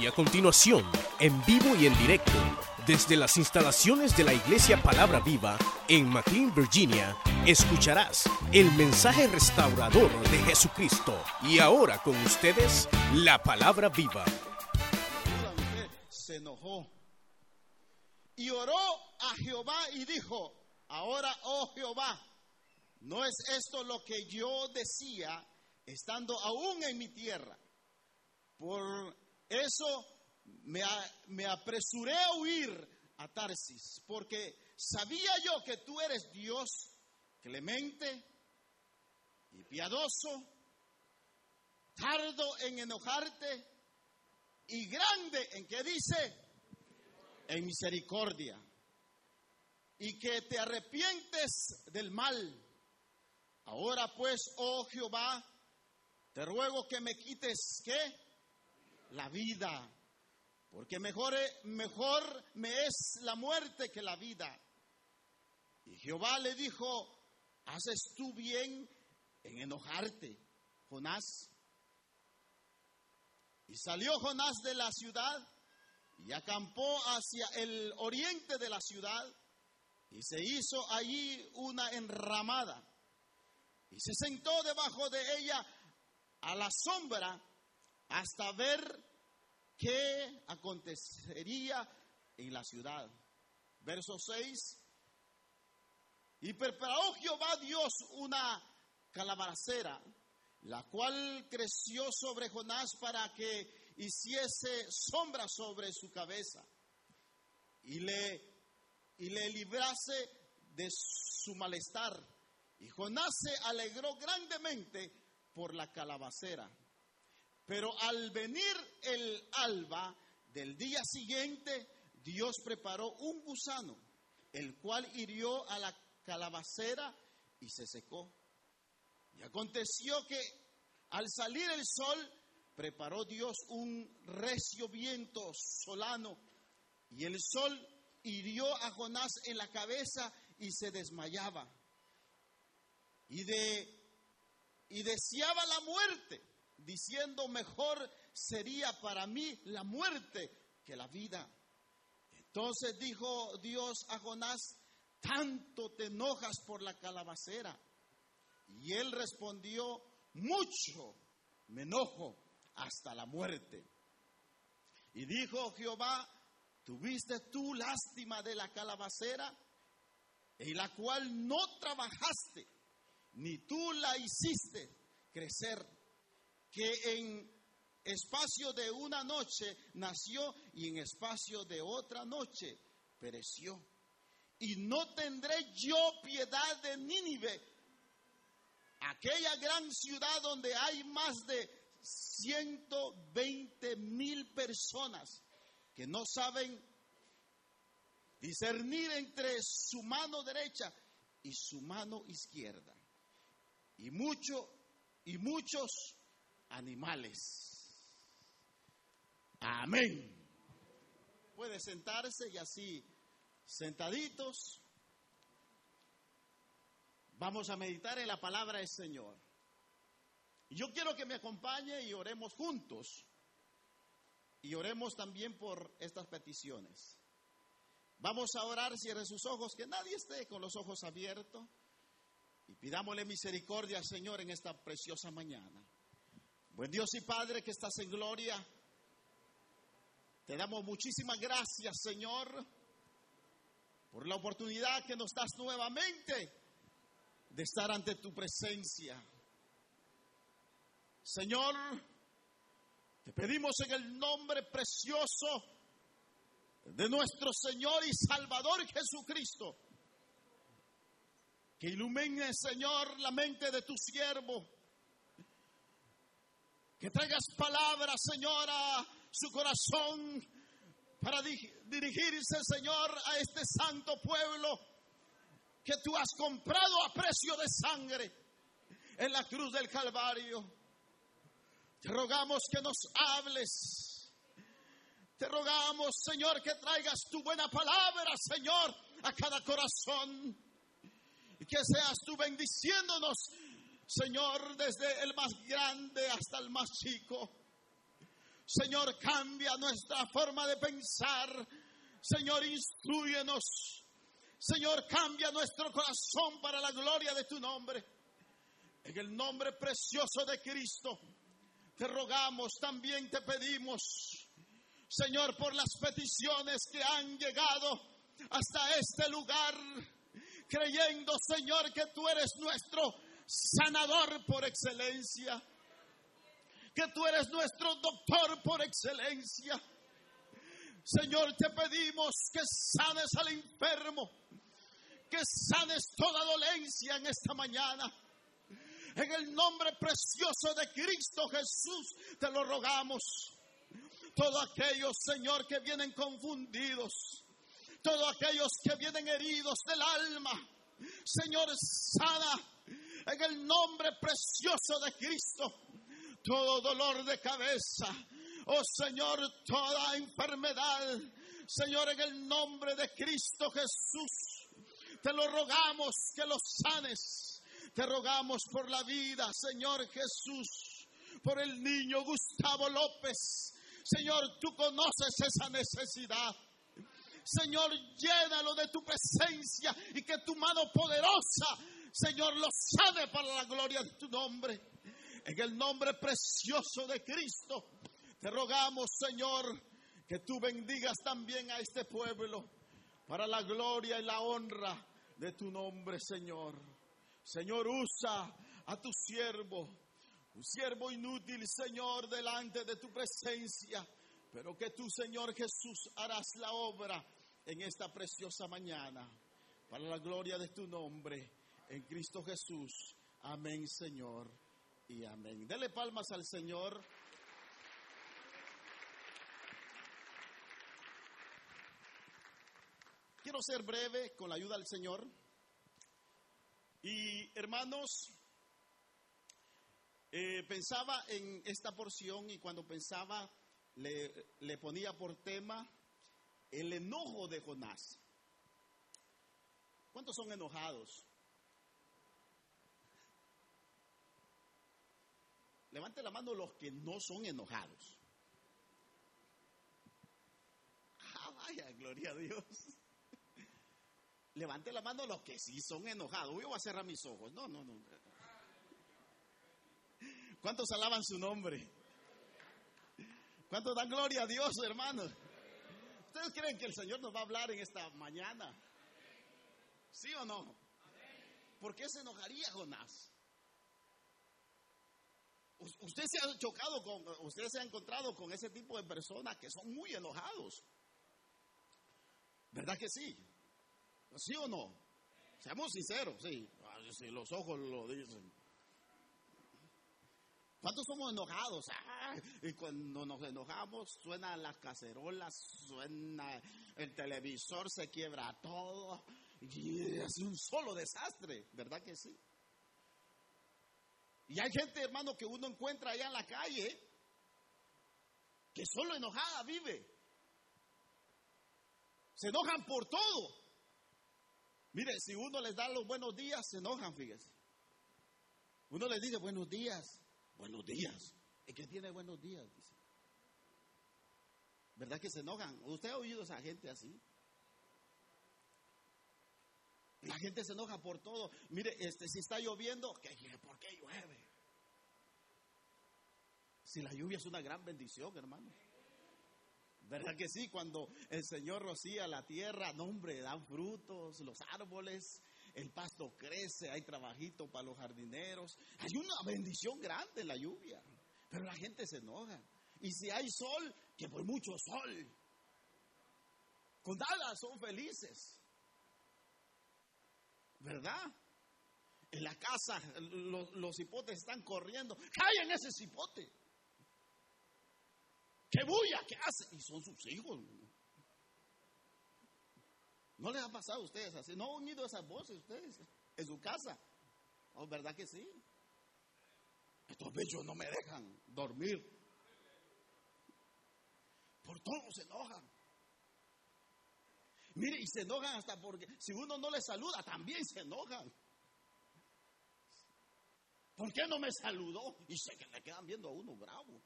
Y a continuación, en vivo y en directo, desde las instalaciones de la Iglesia Palabra Viva en McLean, Virginia, escucharás el mensaje restaurador de Jesucristo. Y ahora con ustedes, la Palabra Viva. Se enojó y oró a Jehová y dijo, ahora, oh Jehová, ¿no es esto lo que yo decía estando aún en mi tierra? Por eso me, apresuré a huir a Tarsis, porque sabía yo que tú eres Dios clemente y piadoso, tardo en enojarte y grande en que dice, en misericordia, y que te arrepientes del mal. Ahora pues, oh Jehová, te ruego que me quites, ¿qué? La vida, porque mejor, mejor me es la muerte que la vida. Y Jehová le dijo, ¿haces tú bien en enojarte, Jonás? Y salió Jonás de la ciudad y acampó hacia el oriente de la ciudad y se hizo allí una enramada y se sentó debajo de ella a la sombra hasta ver qué acontecería en la ciudad. Verso 6. Y preparó Jehová Dios una calabacera, la cual creció sobre Jonás para que hiciese sombra sobre su cabeza y le, y le librase de su malestar. Y Jonás se alegró grandemente por la calabacera. Pero al venir el alba del día siguiente, Dios preparó un gusano, el cual hirió a la calabacera y se secó. Y aconteció que al salir el sol, preparó Dios un recio viento solano y el sol hirió a Jonás en la cabeza y se desmayaba. Y, de, y deseaba la muerte, diciendo, mejor sería para mí la muerte que la vida. Entonces dijo Dios a Jonás, tanto te enojas por la calabacera. Y él respondió, mucho me enojo hasta la muerte. Y dijo Jehová, ¿tuviste tú lástima de la calabacera, en la cual no trabajaste, ni tú la hiciste crecer, que en espacio de una noche nació y en espacio de otra noche pereció? Y no tendré yo piedad de Nínive, aquella gran ciudad donde hay más de 120 mil personas que no saben discernir entre su mano derecha y su mano izquierda. Y mucho y muchos animales. Amén. Puede sentarse y así sentaditos vamos a meditar en la palabra del Señor. Yo quiero que me acompañe y oremos juntos. Y oremos también por estas peticiones. Vamos a orar, cierre sus ojos, que nadie esté con los ojos abiertos. Y pidámosle misericordia al Señor en esta preciosa mañana. Buen Dios y Padre que estás en gloria. Te damos muchísimas gracias, Señor, por la oportunidad que nos das nuevamente de estar ante tu presencia. Señor, te pedimos en el nombre precioso de nuestro Señor y Salvador Jesucristo, que ilumine, Señor, la mente de tu siervo, que traigas palabras, Señor, su corazón para dirigirse, Señor, a este santo pueblo que tú has comprado a precio de sangre en la cruz del Calvario. Te rogamos que nos hables. Te rogamos, Señor, que traigas tu buena palabra, Señor, a cada corazón. Y que seas tú bendiciéndonos, Señor, desde el más grande hasta el más chico. Señor, cambia nuestra forma de pensar. Señor, instruyenos. Señor, cambia nuestro corazón para la gloria de tu nombre. En el nombre precioso de Cristo, te rogamos, también te pedimos, Señor, por las peticiones que han llegado hasta este lugar, creyendo, Señor, que tú eres nuestro sanador por excelencia, que tú eres nuestro doctor por excelencia. Señor, te pedimos que sanes al enfermo, que sanes toda dolencia en esta mañana. En el nombre precioso de Cristo Jesús te lo rogamos. Todos aquellos, Señor, que vienen confundidos, todos aquellos que vienen heridos del alma, Señor, sana en el nombre precioso de Cristo todo dolor de cabeza. Oh Señor, toda enfermedad. Señor, en el nombre de Cristo Jesús, te lo rogamos que lo sanes. Te rogamos por la vida, Señor Jesús, por el niño Gustavo López. Señor, tú conoces esa necesidad. Señor, llénalo de tu presencia y que tu mano poderosa, Señor, lo sane para la gloria de tu nombre. En el nombre precioso de Cristo, te rogamos, Señor, que tú bendigas también a este pueblo para la gloria y la honra de tu nombre, Señor. Señor, usa a tu siervo, un siervo inútil, Señor, delante de tu presencia, pero que tú, Señor Jesús, harás la obra en esta preciosa mañana, para la gloria de tu nombre, en Cristo Jesús. Amén, Señor, y amén. Dele palmas al Señor. Quiero ser breve con la ayuda del Señor. Y hermanos, eh, pensaba en esta porción y cuando pensaba le, le ponía por tema el enojo de Jonás. ¿Cuántos son enojados? Levante la mano los que no son enojados. Ah, vaya, gloria a Dios. Levante la mano los que sí son enojados. Yo voy a cerrar mis ojos. No, no, no. ¿Cuántos alaban su nombre? ¿Cuántos dan gloria a Dios, hermanos? ¿Ustedes creen que el Señor nos va a hablar en esta mañana? ¿Sí o no? ¿Por qué se enojaría Jonás? Usted se ha chocado con, usted se ha encontrado con ese tipo de personas que son muy enojados. ¿Verdad que sí? ¿Sí o no? Seamos sinceros, sí. los ojos lo dicen. ¿Cuántos somos enojados? y cuando nos enojamos, suenan las cacerolas, suena el televisor, se quiebra todo. Y es un solo desastre, ¿verdad que sí? Y hay gente, hermano, que uno encuentra allá en la calle que solo enojada vive. Se enojan por todo. Mire, si uno les da los buenos días, se enojan, fíjese. Uno les dice buenos días, buenos días. ¿Y que tiene buenos días? Dice. ¿Verdad que se enojan? ¿Usted ha oído a esa gente así? La gente se enoja por todo. Mire, este, si está lloviendo, ¿por qué llueve? Si la lluvia es una gran bendición, hermano. ¿Verdad que sí? Cuando el Señor rocía la tierra, no hombre, dan frutos, los árboles, el pasto crece, hay trabajito para los jardineros. Hay una bendición grande en la lluvia, pero la gente se enoja. Y si hay sol, que por mucho sol. Con nada son felices. ¿Verdad? En la casa los, los hipotes están corriendo. ¡Callen ese hipote! ¡Qué bulla! ¿Qué hace? Y son sus hijos. ¿No les ha pasado a ustedes así? ¿No han oído esas voces ustedes en su casa? ¿Oh, ¿Verdad que sí? Estos bichos no me dejan dormir. Por todo se enojan. Mire, y se enojan hasta porque si uno no les saluda, también se enojan. ¿Por qué no me saludó? Y sé que le quedan viendo a uno bravo.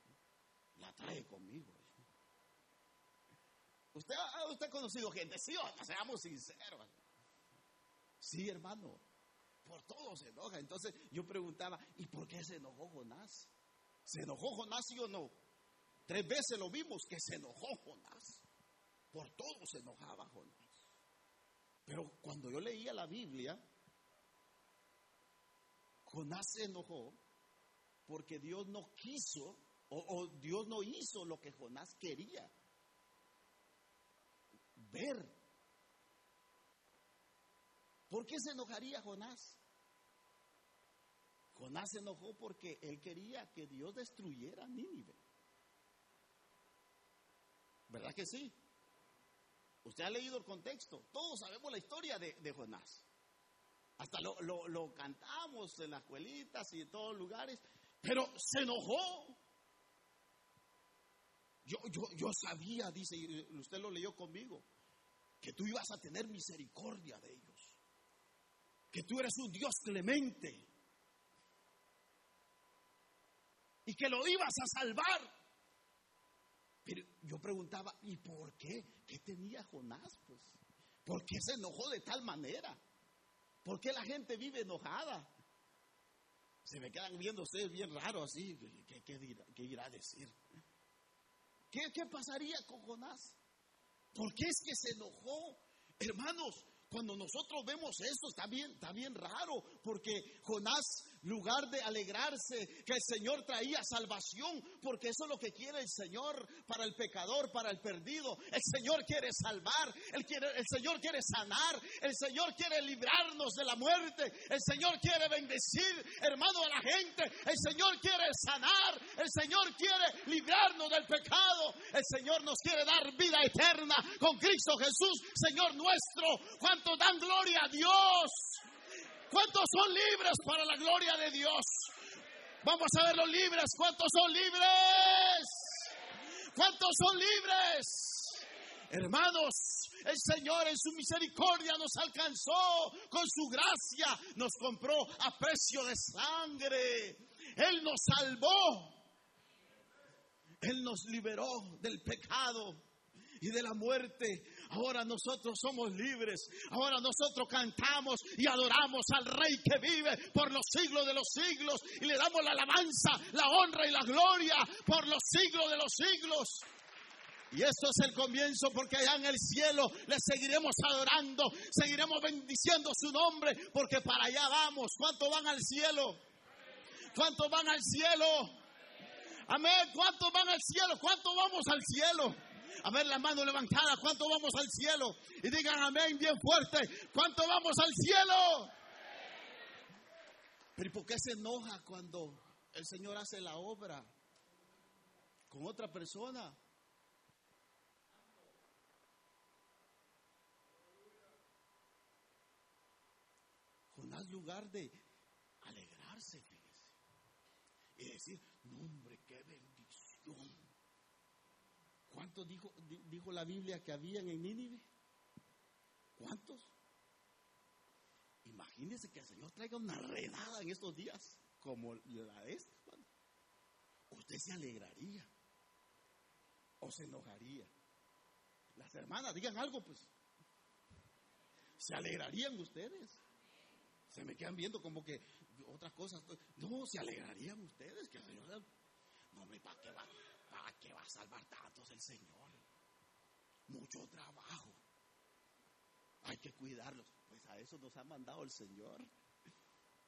La trae conmigo. Usted, usted ha conocido gente, sí, seamos sinceros. Sí, hermano, por todo se enoja. Entonces yo preguntaba, ¿y por qué se enojó Jonás? ¿Se enojó Jonás sí o no? Tres veces lo vimos que se enojó Jonás. Por todo se enojaba Jonás. Pero cuando yo leía la Biblia, Jonás se enojó porque Dios no quiso o, Dios no hizo lo que Jonás quería ver. ¿Por qué se enojaría Jonás? Jonás se enojó porque él quería que Dios destruyera Nínive. ¿Verdad que sí? Usted ha leído el contexto. Todos sabemos la historia de, Jonás. Hasta lo, lo, cantamos en las escuelitas y en todos lugares. Pero se enojó. Yo, yo, yo sabía, dice, usted lo leyó conmigo, que tú ibas a tener misericordia de ellos. Que tú eres un Dios clemente. Y que lo ibas a salvar. Pero yo preguntaba, ¿y por qué? ¿Qué tenía Jonás? Pues, ¿por qué se enojó de tal manera? ¿Por qué la gente vive enojada? Se me quedan viendo ustedes bien raro así. ¿Qué, irá a decir? ¿Qué, ¿Qué pasaría con Jonás? ¿Por qué es que se enojó? Hermanos, cuando nosotros vemos esto, está bien, está bien raro, porque Jonás lugar de alegrarse que el Señor traía salvación, porque eso es lo que quiere el Señor para el pecador, para el perdido. El Señor quiere salvar, el, quiere, el Señor quiere sanar, el Señor quiere librarnos de la muerte, el Señor quiere bendecir, hermano, a la gente, el Señor quiere sanar, el Señor quiere librarnos del pecado, el Señor nos quiere dar vida eterna con Cristo Jesús, Señor nuestro. ¿Cuánto dan gloria a Dios? ¿Cuántos son libres para la gloria de Dios? Vamos a ver los libres. ¿Cuántos son libres? ¿Cuántos son libres? Hermanos, el Señor en su misericordia nos alcanzó con su gracia, nos compró a precio de sangre. Él nos salvó. Él nos liberó del pecado y de la muerte. Ahora nosotros somos libres. Ahora nosotros cantamos y adoramos al Rey que vive por los siglos de los siglos. Y le damos la alabanza, la honra y la gloria por los siglos de los siglos. Y esto es el comienzo porque allá en el cielo le seguiremos adorando, seguiremos bendiciendo su nombre porque para allá vamos. ¿Cuántos van al cielo? ¿Cuántos van al cielo? Amén. ¿Cuántos van al cielo? ¿Cuántos vamos al cielo? A ver la mano levantada, ¿cuánto vamos al cielo? Y digan amén bien fuerte, ¿cuánto vamos al cielo? Pero ¿por qué se enoja cuando el Señor hace la obra con otra persona? Jonás lugar de alegrarse, y decir, no hombre, qué bendición ¿Cuántos dijo, dijo la Biblia que habían en Nínive? ¿Cuántos? Imagínense que el Señor traiga una redada en estos días como la de esta. Usted se alegraría o se enojaría. Las hermanas, digan algo, pues. ¿Se alegrarían ustedes? Se me quedan viendo como que otras cosas. No, se alegrarían ustedes que el Señor. No, me ¿para qué va? ¿Para va a salvar tantos el Señor? Mucho trabajo. Hay que cuidarlos. Pues a eso nos ha mandado el Señor.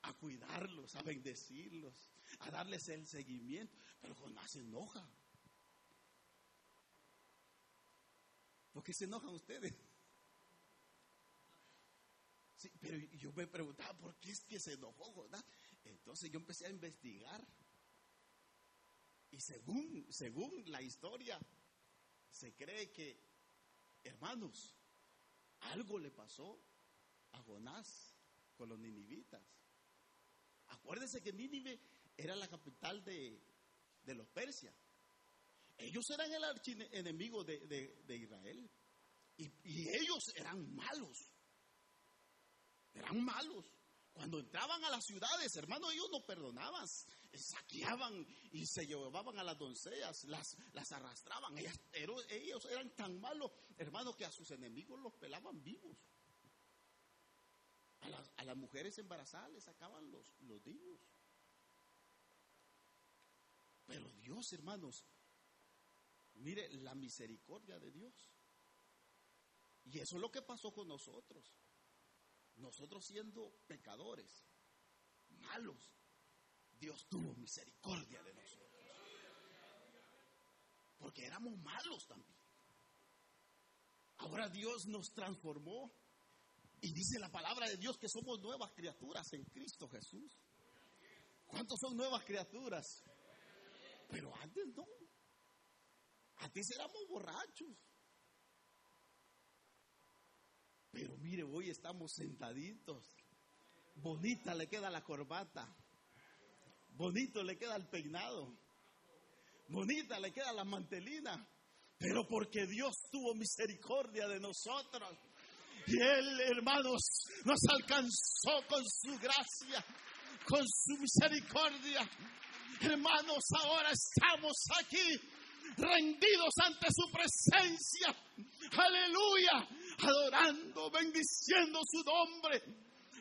A cuidarlos, a bendecirlos, a darles el seguimiento. Pero Jonás se enoja. ¿Por qué se enojan ustedes? Sí, pero yo me preguntaba, ¿por qué es que se enojó Jonás? Entonces yo empecé a investigar. Y según, según la historia, se cree que, hermanos, algo le pasó a Jonás con los ninivitas. Acuérdense que Nínive era la capital de, los persias. Ellos eran el archienemigo de, de, Israel. Y, y, ellos eran malos. Eran malos. Cuando entraban a las ciudades, hermanos, ellos no perdonaban. saqueaban y se llevaban a las doncellas, las, las arrastraban. ellos eran tan malos, hermano, que a sus enemigos los pelaban vivos. A las, mujeres embarazadas les sacaban los, los niños. Pero Dios, hermanos, mire la misericordia de Dios. Y eso es lo que pasó con nosotros. Nosotros siendo pecadores, malos, Dios tuvo misericordia de nosotros. Porque éramos malos también. Ahora Dios nos transformó y dice la palabra de Dios que somos nuevas criaturas en Cristo Jesús. ¿Cuántos son nuevas criaturas? Pero antes no. Antes éramos borrachos. Pero mire, hoy estamos sentaditos. Bonita le queda la corbata. Bonito le queda el peinado. Bonita le queda la mantelina. Pero porque Dios tuvo misericordia de nosotros y Él, hermanos, nos alcanzó con su gracia, con su misericordia. Hermanos, ahora estamos aquí rendidos ante su presencia. Aleluya. Adorando, bendiciendo su nombre.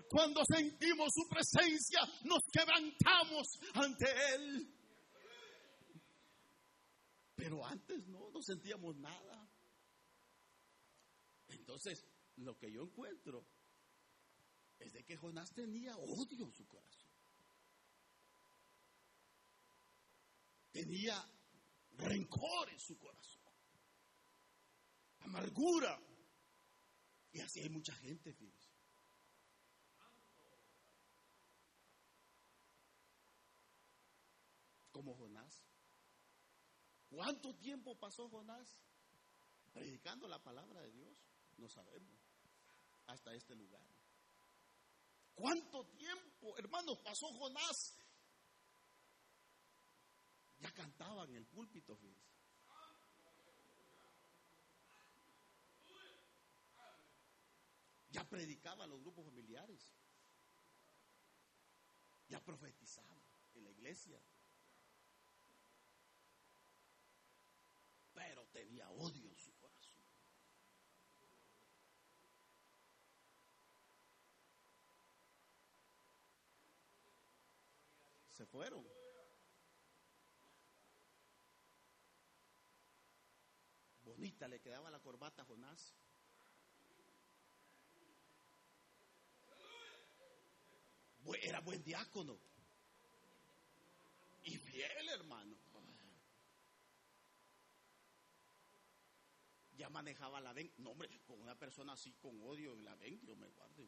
Cuando sentimos su presencia, nos quebrantamos ante Él. Pero antes no, no sentíamos nada. Entonces, lo que yo encuentro es de que Jonás tenía odio en su corazón. Tenía rencor en su corazón. Amargura. Y así hay mucha gente, fíjense. Como Jonás. ¿Cuánto tiempo pasó Jonás predicando la palabra de Dios? No sabemos hasta este lugar. ¿Cuánto tiempo, hermanos, pasó Jonás? Ya cantaba en el púlpito, fíjense. Ya predicaba a los grupos familiares. Ya profetizaba en la iglesia. Pero tenía odio se fueron. Bonita le quedaba la corbata a Jonás. Era buen diácono. Y fiel, hermano. Ya manejaba la ven. No, hombre, con una persona así con odio en la ven, Dios me guarde.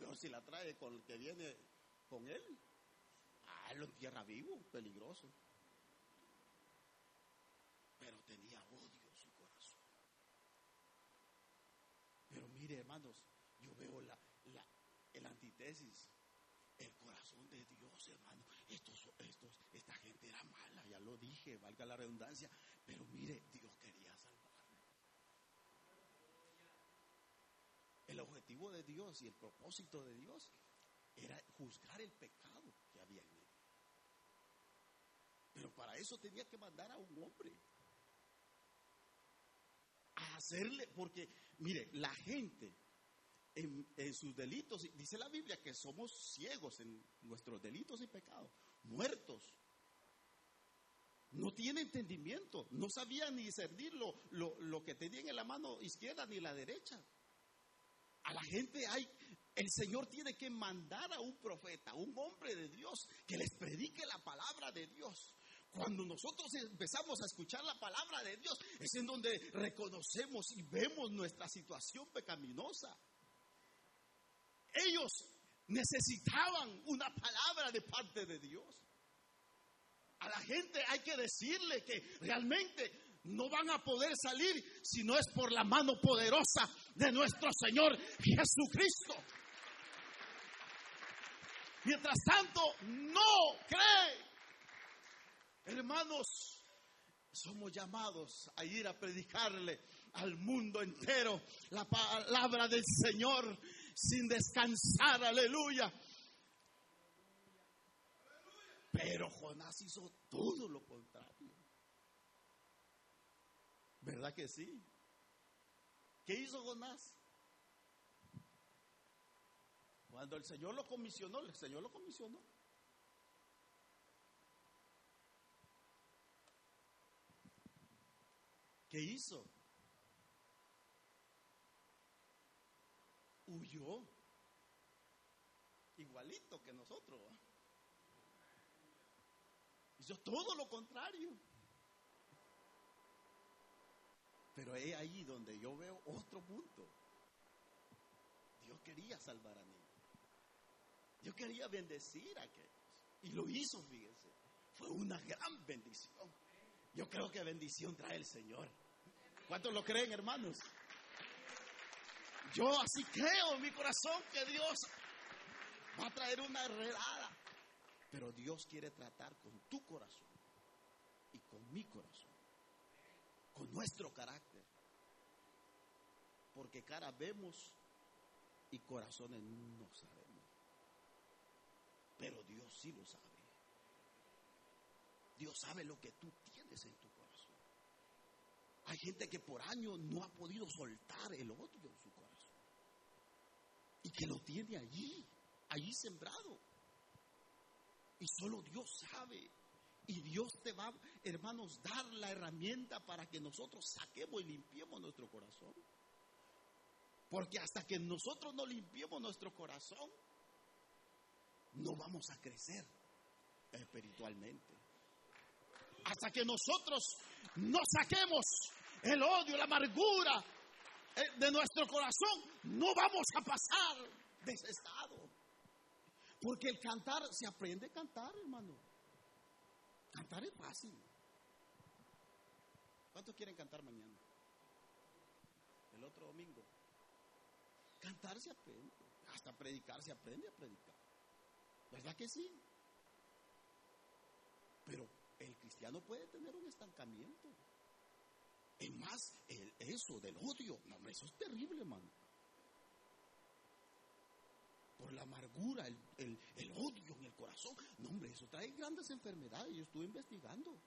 Pero si la trae con el que viene con él, ah, lo entierra vivo, peligroso. Pero tenía odio en su corazón. Pero hermanos, yo veo la, el antítesis, el corazón de Dios, hermano. Estos, estos, esta gente era mala, ya lo dije, valga la redundancia. Pero mire, Dios quería El objetivo de Dios y el propósito de Dios era juzgar el pecado que había en él. Pero para eso tenía que mandar a un hombre. A hacerle, porque, mire, la gente en, sus delitos, dice la Biblia que somos ciegos en nuestros delitos y pecados, muertos. No tiene entendimiento, no sabía ni discernir lo, lo que tenía en la mano izquierda ni la derecha. A la gente hay, el Señor tiene que mandar a un profeta, un hombre de Dios, que les predique la palabra de Dios. Cuando nosotros empezamos a escuchar la palabra de Dios, es en donde reconocemos y vemos nuestra situación pecaminosa. Ellos necesitaban una palabra de parte de Dios. A la gente hay que decirle que realmente no van a poder salir si no es por la mano poderosa de nuestro Señor Jesucristo. Mientras tanto, no cree. Hermanos, somos llamados a ir a predicarle al mundo entero la palabra del Señor sin descansar, aleluya. Pero Jonás hizo todo lo contrario. ¿Verdad que sí? ¿Qué hizo Jonás? Cuando el Señor lo comisionó, el Señor lo comisionó. ¿Qué hizo? Huyó. Igualito que nosotros. Hizo todo lo contrario. Pero es ahí donde yo veo otro punto. Dios quería salvar a mí. Dios quería bendecir a aquellos. Y lo hizo, fíjense. Fue una gran bendición. Yo creo que bendición trae el Señor. ¿Cuántos lo creen, hermanos? Yo así creo en mi corazón que Dios va a traer una enredada. Pero Dios quiere tratar con tu corazón y con mi corazón, con nuestro carácter. Porque cara vemos y corazones no sabemos. Pero Dios sí lo sabe. Dios sabe lo que tú tienes en tu corazón. Hay gente que por años no ha podido soltar el odio en su corazón. Y que lo tiene allí, allí sembrado. Y solo Dios sabe. Y Dios te va, hermanos, dar la herramienta para que nosotros saquemos y limpiemos nuestro corazón. Porque hasta que nosotros no limpiemos nuestro corazón, no vamos a crecer espiritualmente. Hasta que nosotros no saquemos el odio, la amargura eh, de nuestro corazón, no vamos a pasar de ese estado. Porque el cantar, se aprende a cantar, hermano. Cantar es fácil. ¿Cuántos quieren cantar mañana? El otro domingo. Cantar se aprende. Hasta predicar se aprende a predicar. ¿Verdad que sí? Pero el cristiano puede tener un estancamiento. Es más, el, eso del odio, no, eso es terrible, hermano. Por la amargura, el, el, odio en el corazón. No, hombre, eso trae grandes enfermedades. Yo estuve investigando.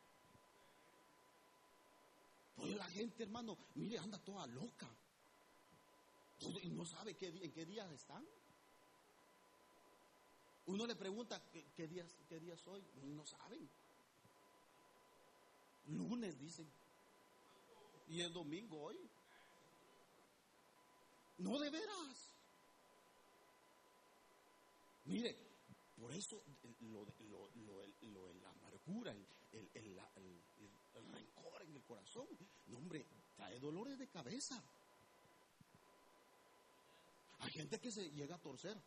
Pues la gente, hermano, mire, anda toda loca. Y no sabe qué, en qué días están. Uno le pregunta qué, días, qué días hoy. No saben. Lunes dicen. Y el domingo hoy. No de veras. Mire, por eso lo, lo, la amargura, el, el, rencor en el corazón, no hombre, trae dolores de cabeza. Hay gente que se llega a torcer.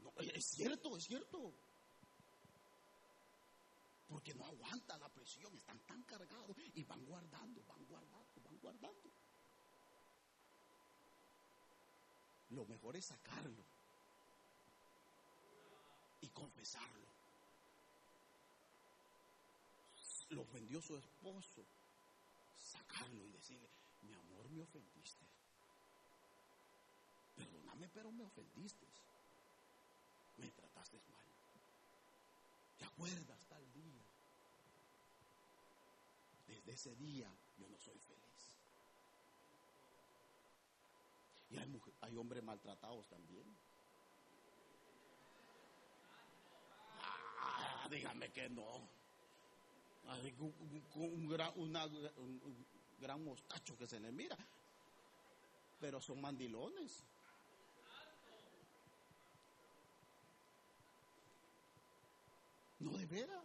No, es cierto, es cierto. Porque no aguanta la presión, están tan cargados y van guardando, van guardando, van guardando. Lo mejor es sacarlo y confesarlo. Lo ofendió su esposo, sacarlo y decirle, mi amor, me ofendiste. Perdóname, pero me ofendiste. Me trataste mal. ¿Te acuerdas tal día? Desde ese día yo no soy feliz. Y hay, hay hombres maltratados también. Ah, dígame que no. Un, gran, un gran mostacho que se le mira. Pero son mandilones. No de veras.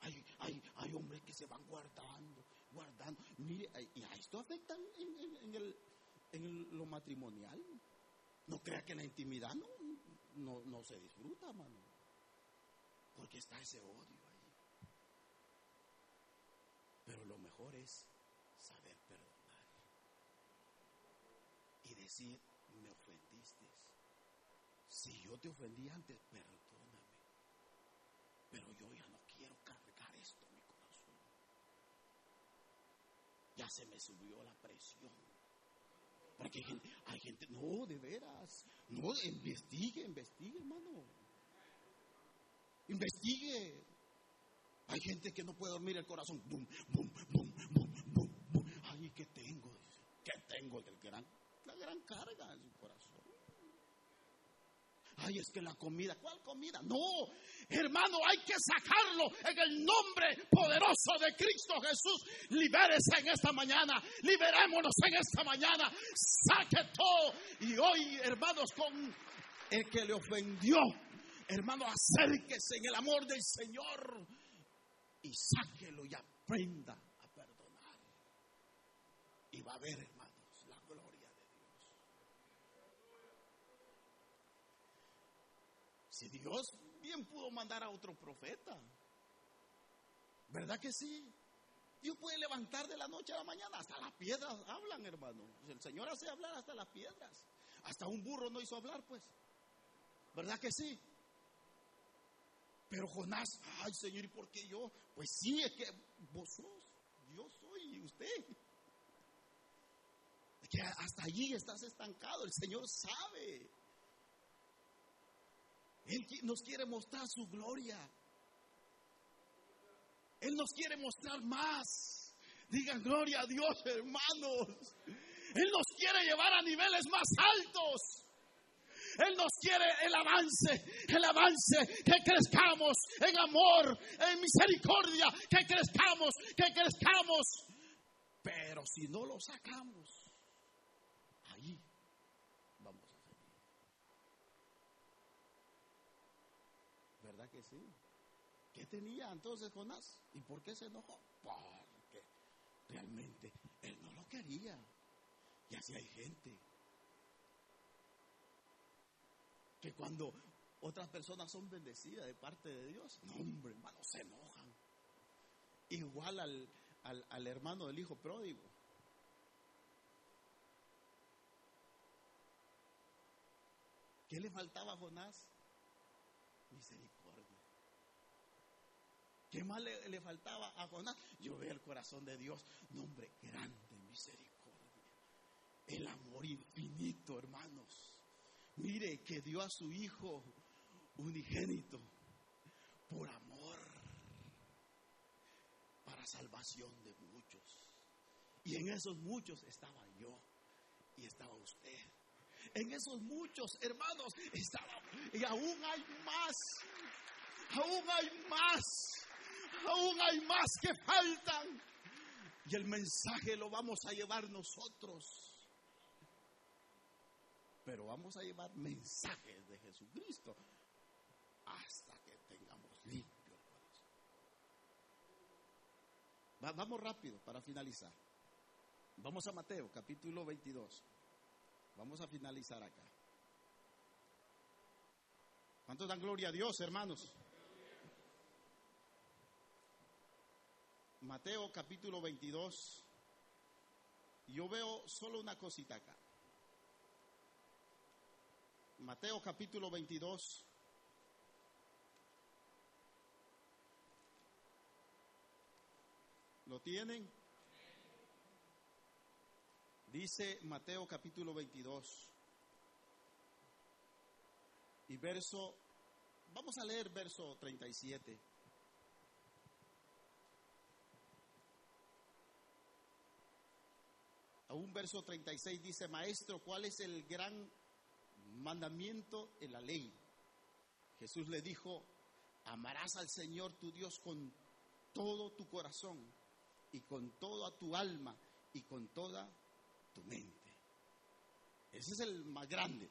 Hay, hay, hay hombres que se van guardando, guardando. Mire, y a esto afecta en, el, en lo matrimonial. No crea que la intimidad no, no, no se disfruta, mano. Porque está ese odio ahí. Pero lo mejor es saber perdonar. Y decir, me ofendiste. Si yo te ofendí antes, perdón pero yo ya no quiero cargar esto en mi corazón. Ya se me subió la presión. Porque hay gente, hay gente, no, de veras, no, investigue, investigue, hermano. Investigue. Hay gente que no puede dormir el corazón. Bum, bum, bum, bum, bum, bum. Ay, ¿qué tengo? ¿Qué tengo? Gran, la gran carga en su corazón. Ay, es que la comida, ¿cuál comida? No, hermano, hay que sacarlo en el nombre poderoso de Cristo Jesús. Libérese en esta mañana, liberémonos en esta mañana, saque todo. Y hoy, hermanos, con el que le ofendió, hermano, acérquese en el amor del Señor y sáquelo y aprenda a perdonar. Y va a ver, hermanos, la gloria de Dios. Si Dios bien pudo mandar a otro profeta, ¿verdad que sí? Dios puede levantar de la noche a la mañana, hasta las piedras hablan, hermano. El Señor hace hablar hasta las piedras. Hasta un burro no hizo hablar, pues. ¿Verdad que sí? Pero Jonás, ay Señor, ¿y por qué yo? Pues sí, es que vos sos, yo soy usted. Es que hasta allí estás estancado, el Señor sabe. Él nos quiere mostrar su gloria. Él nos quiere mostrar más. Digan gloria a Dios, hermanos. Él nos quiere llevar a niveles más altos. Él nos quiere el avance, el avance, que crezcamos en amor, en misericordia, que crezcamos, que crezcamos. Pero si no lo sacamos, ahí vamos a seguir. ¿Verdad sí? ¿Qué tenía entonces Jonás? ¿Y por qué se enojó? Porque realmente él no lo quería. Y así hay gente que cuando otras personas son bendecidas de parte de Dios, no, hombre, hermano, se enojan. Igual al, al, hermano del hijo pródigo. ¿Qué le faltaba a Jonás? Misericordia. ¿Qué más le, faltaba a Jonás? Yo veo el corazón de Dios. Nombre grande misericordia. El amor infinito, hermanos. Mire que dio a su hijo unigénito por amor, para salvación de muchos. Y en esos muchos estaba yo y estaba usted. En esos muchos hermanos estaba y aún hay más. Aún hay más. Aún hay más que faltan. Y el mensaje lo vamos a llevar nosotros pero vamos a llevar mensajes de Jesucristo hasta que tengamos limpio vamos rápido para finalizar. Vamos a Mateo, capítulo 22. Vamos a finalizar acá. ¿Cuántos dan gloria a Dios, hermanos? Mateo capítulo 22. Yo veo solo una cosita acá. Mateo capítulo 22. ¿Lo tienen? Dice Mateo capítulo 22 y verso, vamos a leer verso 37. Un verso 36 dice, Maestro, ¿cuál es el gran mandamiento en la ley. Jesús le dijo, amarás al Señor tu Dios con todo tu corazón y con toda tu alma y con toda tu mente. Ese es el más grande.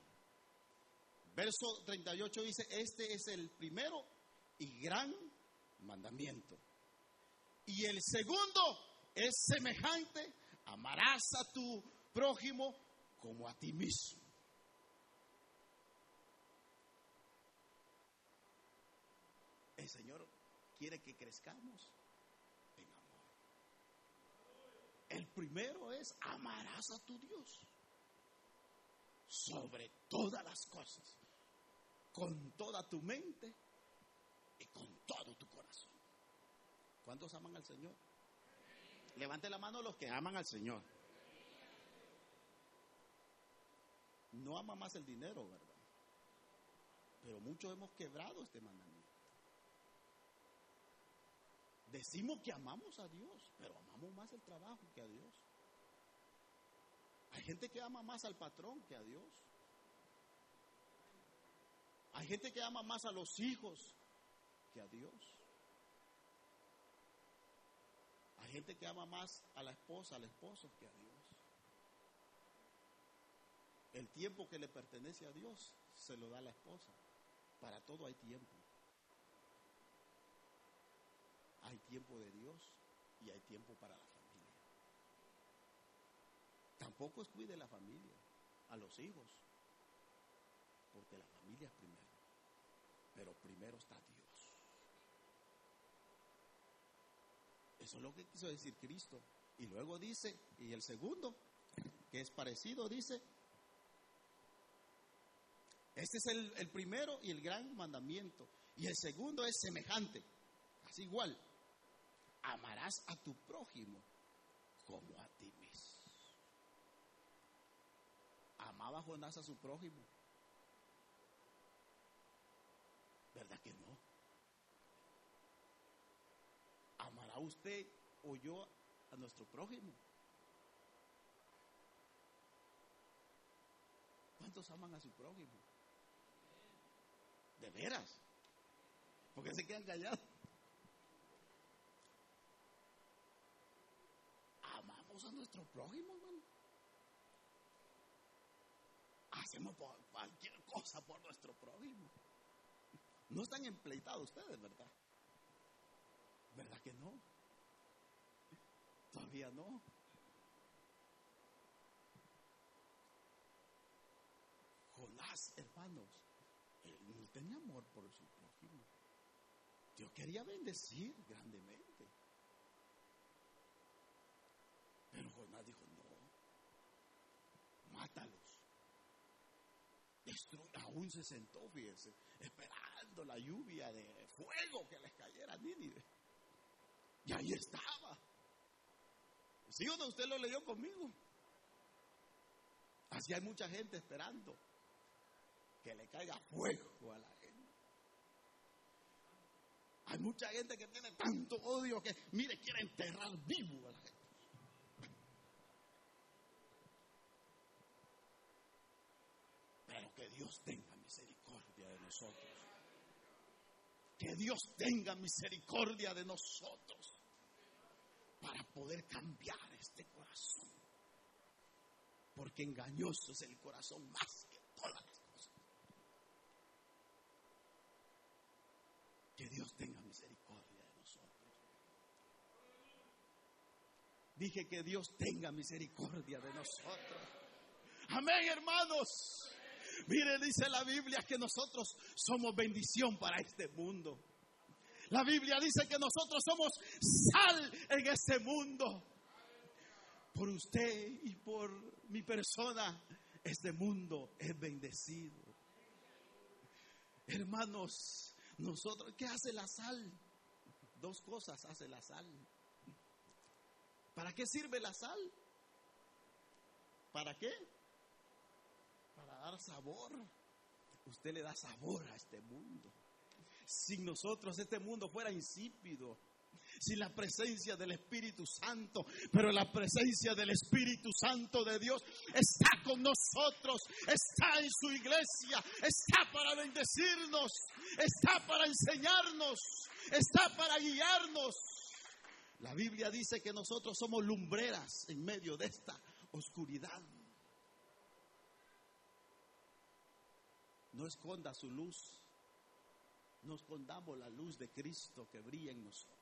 Verso 38 dice, este es el primero y gran mandamiento. Y el segundo es semejante, amarás a tu prójimo como a ti mismo. El Señor quiere que crezcamos en amor. El primero es amarás a tu Dios sobre todas las cosas, con toda tu mente y con todo tu corazón. ¿Cuántos aman al Señor? Levante la mano los que aman al Señor. No ama más el dinero, ¿verdad? Pero muchos hemos quebrado este mandamiento. Decimos que amamos a Dios, pero amamos más el trabajo que a Dios. Hay gente que ama más al patrón que a Dios. Hay gente que ama más a los hijos que a Dios. Gente que ama más a la esposa, al esposo que a Dios. El tiempo que le pertenece a Dios se lo da la esposa. Para todo hay tiempo. Hay tiempo de Dios y hay tiempo para la familia. Tampoco cuide la familia, a los hijos, porque la familia es primero. Pero primero está Dios. Eso es lo que quiso decir Cristo. Y luego dice, y el segundo, que es parecido, dice, este es el, el, primero y el gran mandamiento. Y el segundo es semejante, así igual. Amarás a tu prójimo como a ti mismo. ¿Amaba Jonás a su prójimo? ¿Verdad que no? ¿Amará usted o yo a nuestro prójimo? ¿Cuántos aman a su prójimo? De veras. Porque se quedan callados. Amamos a nuestro prójimo, hermano. Hacemos cualquier cosa por nuestro prójimo. No están empleitados ustedes, ¿verdad? ¿Verdad que no? Todavía no. Jonás, hermanos, él no tenía amor por su prójimo. Dios quería bendecir grandemente. Pero Jonás dijo, no, mátalos. aún se sentó, fíjense, esperando la lluvia de fuego que les cayera a Nínive. Y ahí estaba. ¿Sí o no? Usted lo leyó conmigo. Así hay mucha gente esperando que le caiga fuego a la gente. Hay mucha gente que tiene tanto odio que, mire, quiere enterrar vivo a la gente. Pero que Dios tenga misericordia de nosotros. Que Dios tenga misericordia de nosotros para poder cambiar este corazón. Porque engañoso es el corazón más que todas las cosas. Que Dios tenga misericordia de nosotros. Dije que Dios tenga misericordia de nosotros. Amén, hermanos. Mire, dice la Biblia que nosotros somos bendición para este mundo. La Biblia dice que nosotros somos sal en este mundo. Por usted y por mi persona, este mundo es bendecido. Hermanos, nosotros, ¿qué hace la sal? Dos cosas hace la sal. ¿Para qué sirve la sal? ¿Para qué? Para dar sabor. Usted le da sabor a este mundo. Sin nosotros este mundo fuera insípido. Sin la presencia del Espíritu Santo, pero la presencia del Espíritu Santo de Dios está con nosotros, está en su iglesia, está para bendecirnos, está para enseñarnos, está para guiarnos. La Biblia dice que nosotros somos lumbreras en medio de esta oscuridad. No esconda su luz. No escondamos la luz de Cristo que brilla en nosotros.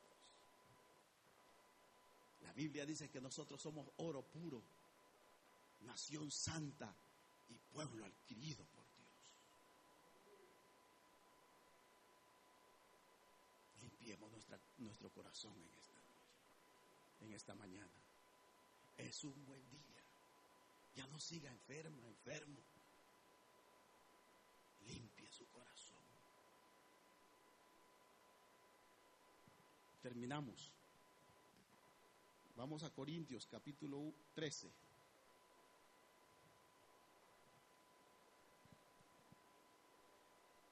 La Biblia dice que nosotros somos oro puro, nación santa y pueblo adquirido por Dios. Limpiemos nuestro corazón en esta noche, en esta mañana. Es un buen día. Ya no siga enferma, enfermo. Limpie su corazón. Terminamos. Vamos a Corintios capítulo 13.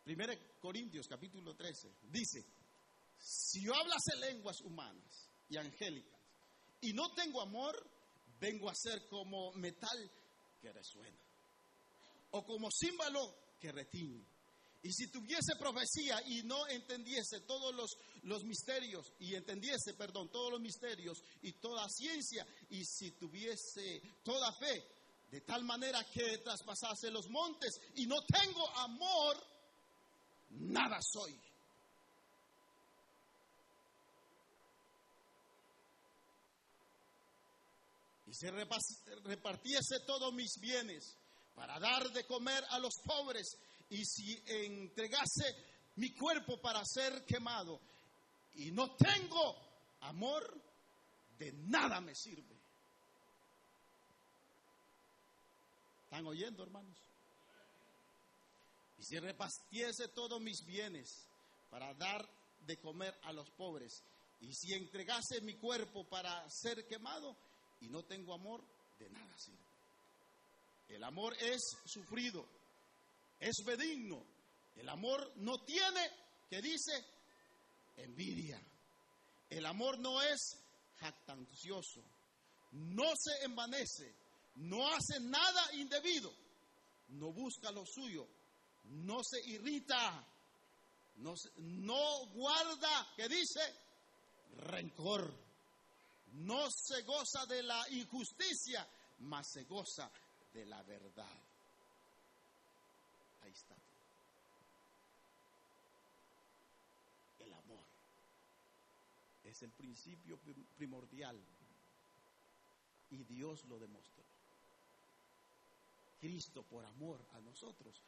Primero Corintios capítulo 13 dice, si yo hablase lenguas humanas y angélicas y no tengo amor, vengo a ser como metal que resuena o como símbolo que retiñe. Y si tuviese profecía y no entendiese todos los, los, misterios, y entendiese, perdón, todos los misterios y toda ciencia, y si tuviese toda fe, de tal manera que traspasase los montes, y no tengo amor, nada soy. Y se repartiese todos mis bienes para dar de comer a los pobres, y si entregase mi cuerpo para ser quemado, y no tengo amor, de nada me sirve. ¿Están oyendo, hermanos? Y si repartiese todos mis bienes para dar de comer a los pobres, y si entregase mi cuerpo para ser quemado y no tengo amor, de nada sirve. El amor es sufrido, es benigno. El amor no tiene, que dice, envidia. El amor no es jactancioso, no se envanece, no hace nada indebido, no busca lo suyo, no se irrita, no, no guarda, que dice, rencor, no se goza de la injusticia, mas se goza de la verdad. Ahí está. El amor es el principio primordial y Dios lo demostró. Cristo por amor a nosotros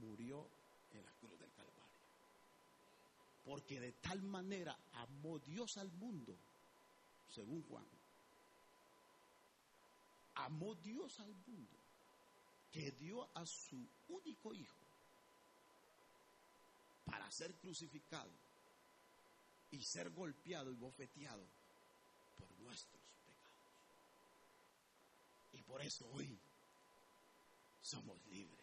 murió en la cruz del Calvario. Porque de tal manera amó Dios al mundo, según Juan. Amó Dios al mundo que dio a su único hijo para ser crucificado y ser golpeado y bofeteado por nuestros pecados. Y por eso hoy somos libres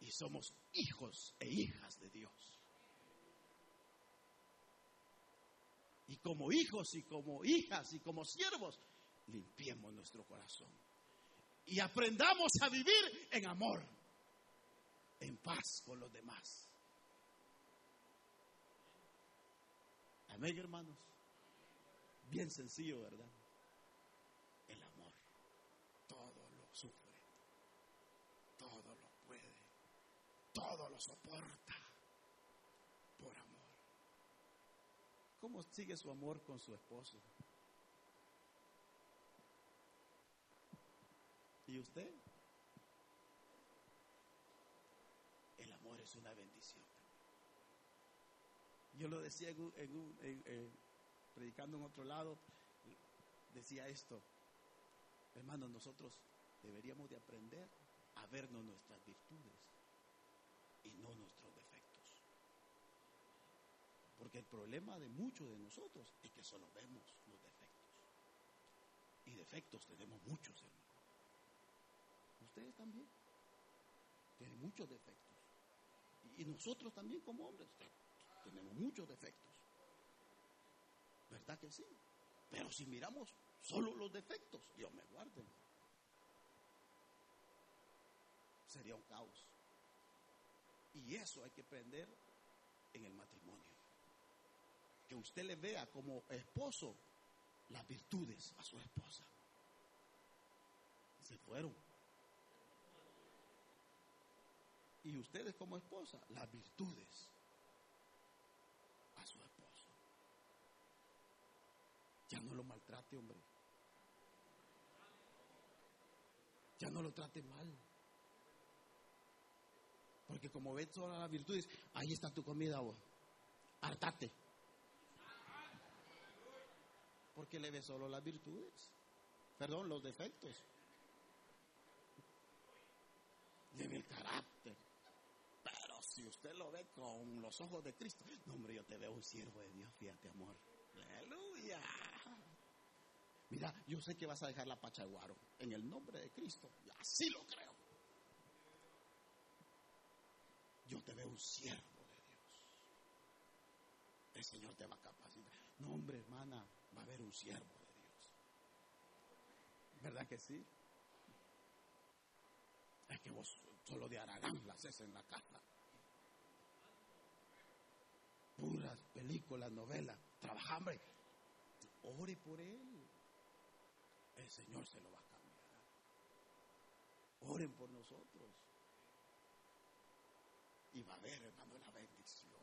y somos hijos e hijas de Dios. Y como hijos y como hijas y como siervos, limpiemos nuestro corazón. Y aprendamos a vivir en amor, en paz con los demás. Amén, hermanos. Bien sencillo, ¿verdad? El amor todo lo sufre, todo lo puede, todo lo soporta por amor. ¿Cómo sigue su amor con su esposo? ¿Y usted? El amor es una bendición. Yo lo decía en en predicando en otro lado, decía esto, hermanos, nosotros deberíamos de aprender a vernos nuestras virtudes y no nuestros defectos. Porque el problema de muchos de nosotros es que solo vemos los defectos. Y defectos tenemos muchos, hermanos. Ustedes también. Tienen muchos defectos. Y nosotros también como hombres tenemos muchos defectos. ¿Verdad que sí? Pero si miramos solo los defectos, Dios me guarde. Sería un caos. Y eso hay que aprender en el matrimonio. Que usted le vea como esposo las virtudes a su esposa. Se fueron. Y ustedes como esposa, las virtudes a su esposo. Ya no lo maltrate, hombre. Ya no lo trate mal. Porque como ves todas las virtudes, ahí está tu comida vos. Hartate. Porque le ves solo las virtudes. Perdón, los defectos. Le ve el carácter si usted lo ve con los ojos de Cristo, no hombre, yo te veo un siervo de Dios, fíjate amor. Aleluya. Mira, yo sé que vas a dejar la pachaguaro en el nombre de Cristo. Así lo creo. Yo te veo un siervo de Dios. El Señor te va a capacitar. No, hombre, hermana, va a haber un siervo de Dios. ¿Verdad que sí? Es que vos solo de Aragán las haces en la casa. Puras películas, novelas. Trabaja, hombre. Ore por él el Señor se lo va a cambiar. Oren por nosotros. Y va a haber, hermano, la bendición.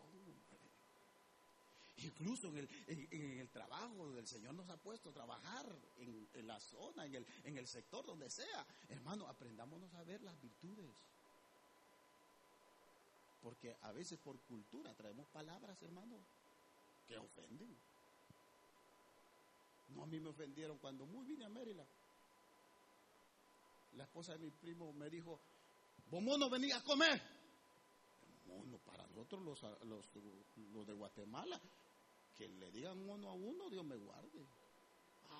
Incluso en el, en, el, trabajo del Señor nos ha puesto a trabajar en, en la zona, en el, en el sector, donde sea. Hermano, aprendámonos a ver las virtudes. Porque a veces por cultura traemos palabras, hermano, que ofenden. No, a mí me ofendieron cuando muy vine a Maryland. La esposa de mi primo me dijo, vos mono venía a comer. Mono, para nosotros los, los, de Guatemala, que le digan mono a uno, Dios me guarde.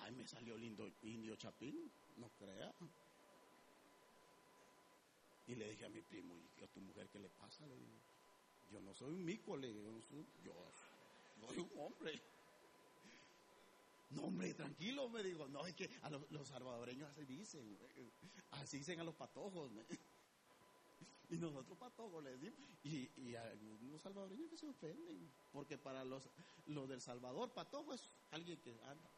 Ay, me salió lindo indio chapín, no crea. Y le dije a mi primo, ¿y a tu mujer qué le pasa? Le digo, yo no soy un mico, le digo, yo soy un hombre. No, hombre, tranquilo, me digo. No, es que a los, salvadoreños así dicen. Así dicen a los patojos. Y nosotros patojos les decimos. Y, y a algunos salvadoreños que se ofenden. Porque para los, los del Salvador, patojo es alguien que anda.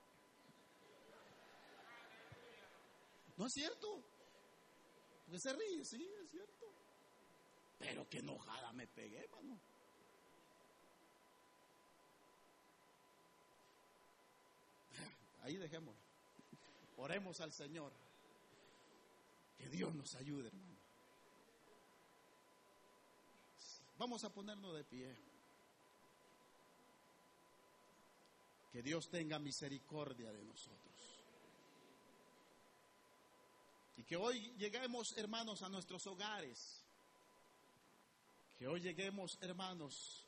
¿No es cierto? Porque se ríe, sí, es cierto. Pero qué enojada me pegué, mano. Ahí dejémoslo. Oremos al Señor. Que Dios nos ayude, hermano. Vamos a ponernos de pie. Que Dios tenga misericordia de nosotros. Y que hoy lleguemos, hermanos, a nuestros hogares. Que hoy lleguemos, hermanos,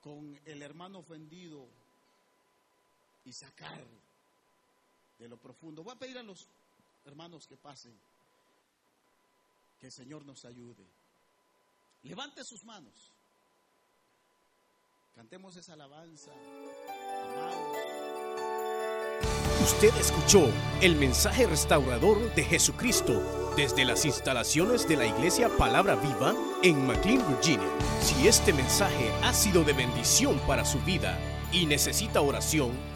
con el hermano ofendido y sacar de lo profundo. Voy a pedir a los hermanos que pasen, que el Señor nos ayude. Levante sus manos. Cantemos esa alabanza. Usted escuchó el mensaje restaurador de Jesucristo desde las instalaciones de la iglesia Palabra Viva en McLean, Virginia. Si este mensaje ha sido de bendición para su vida y necesita oración,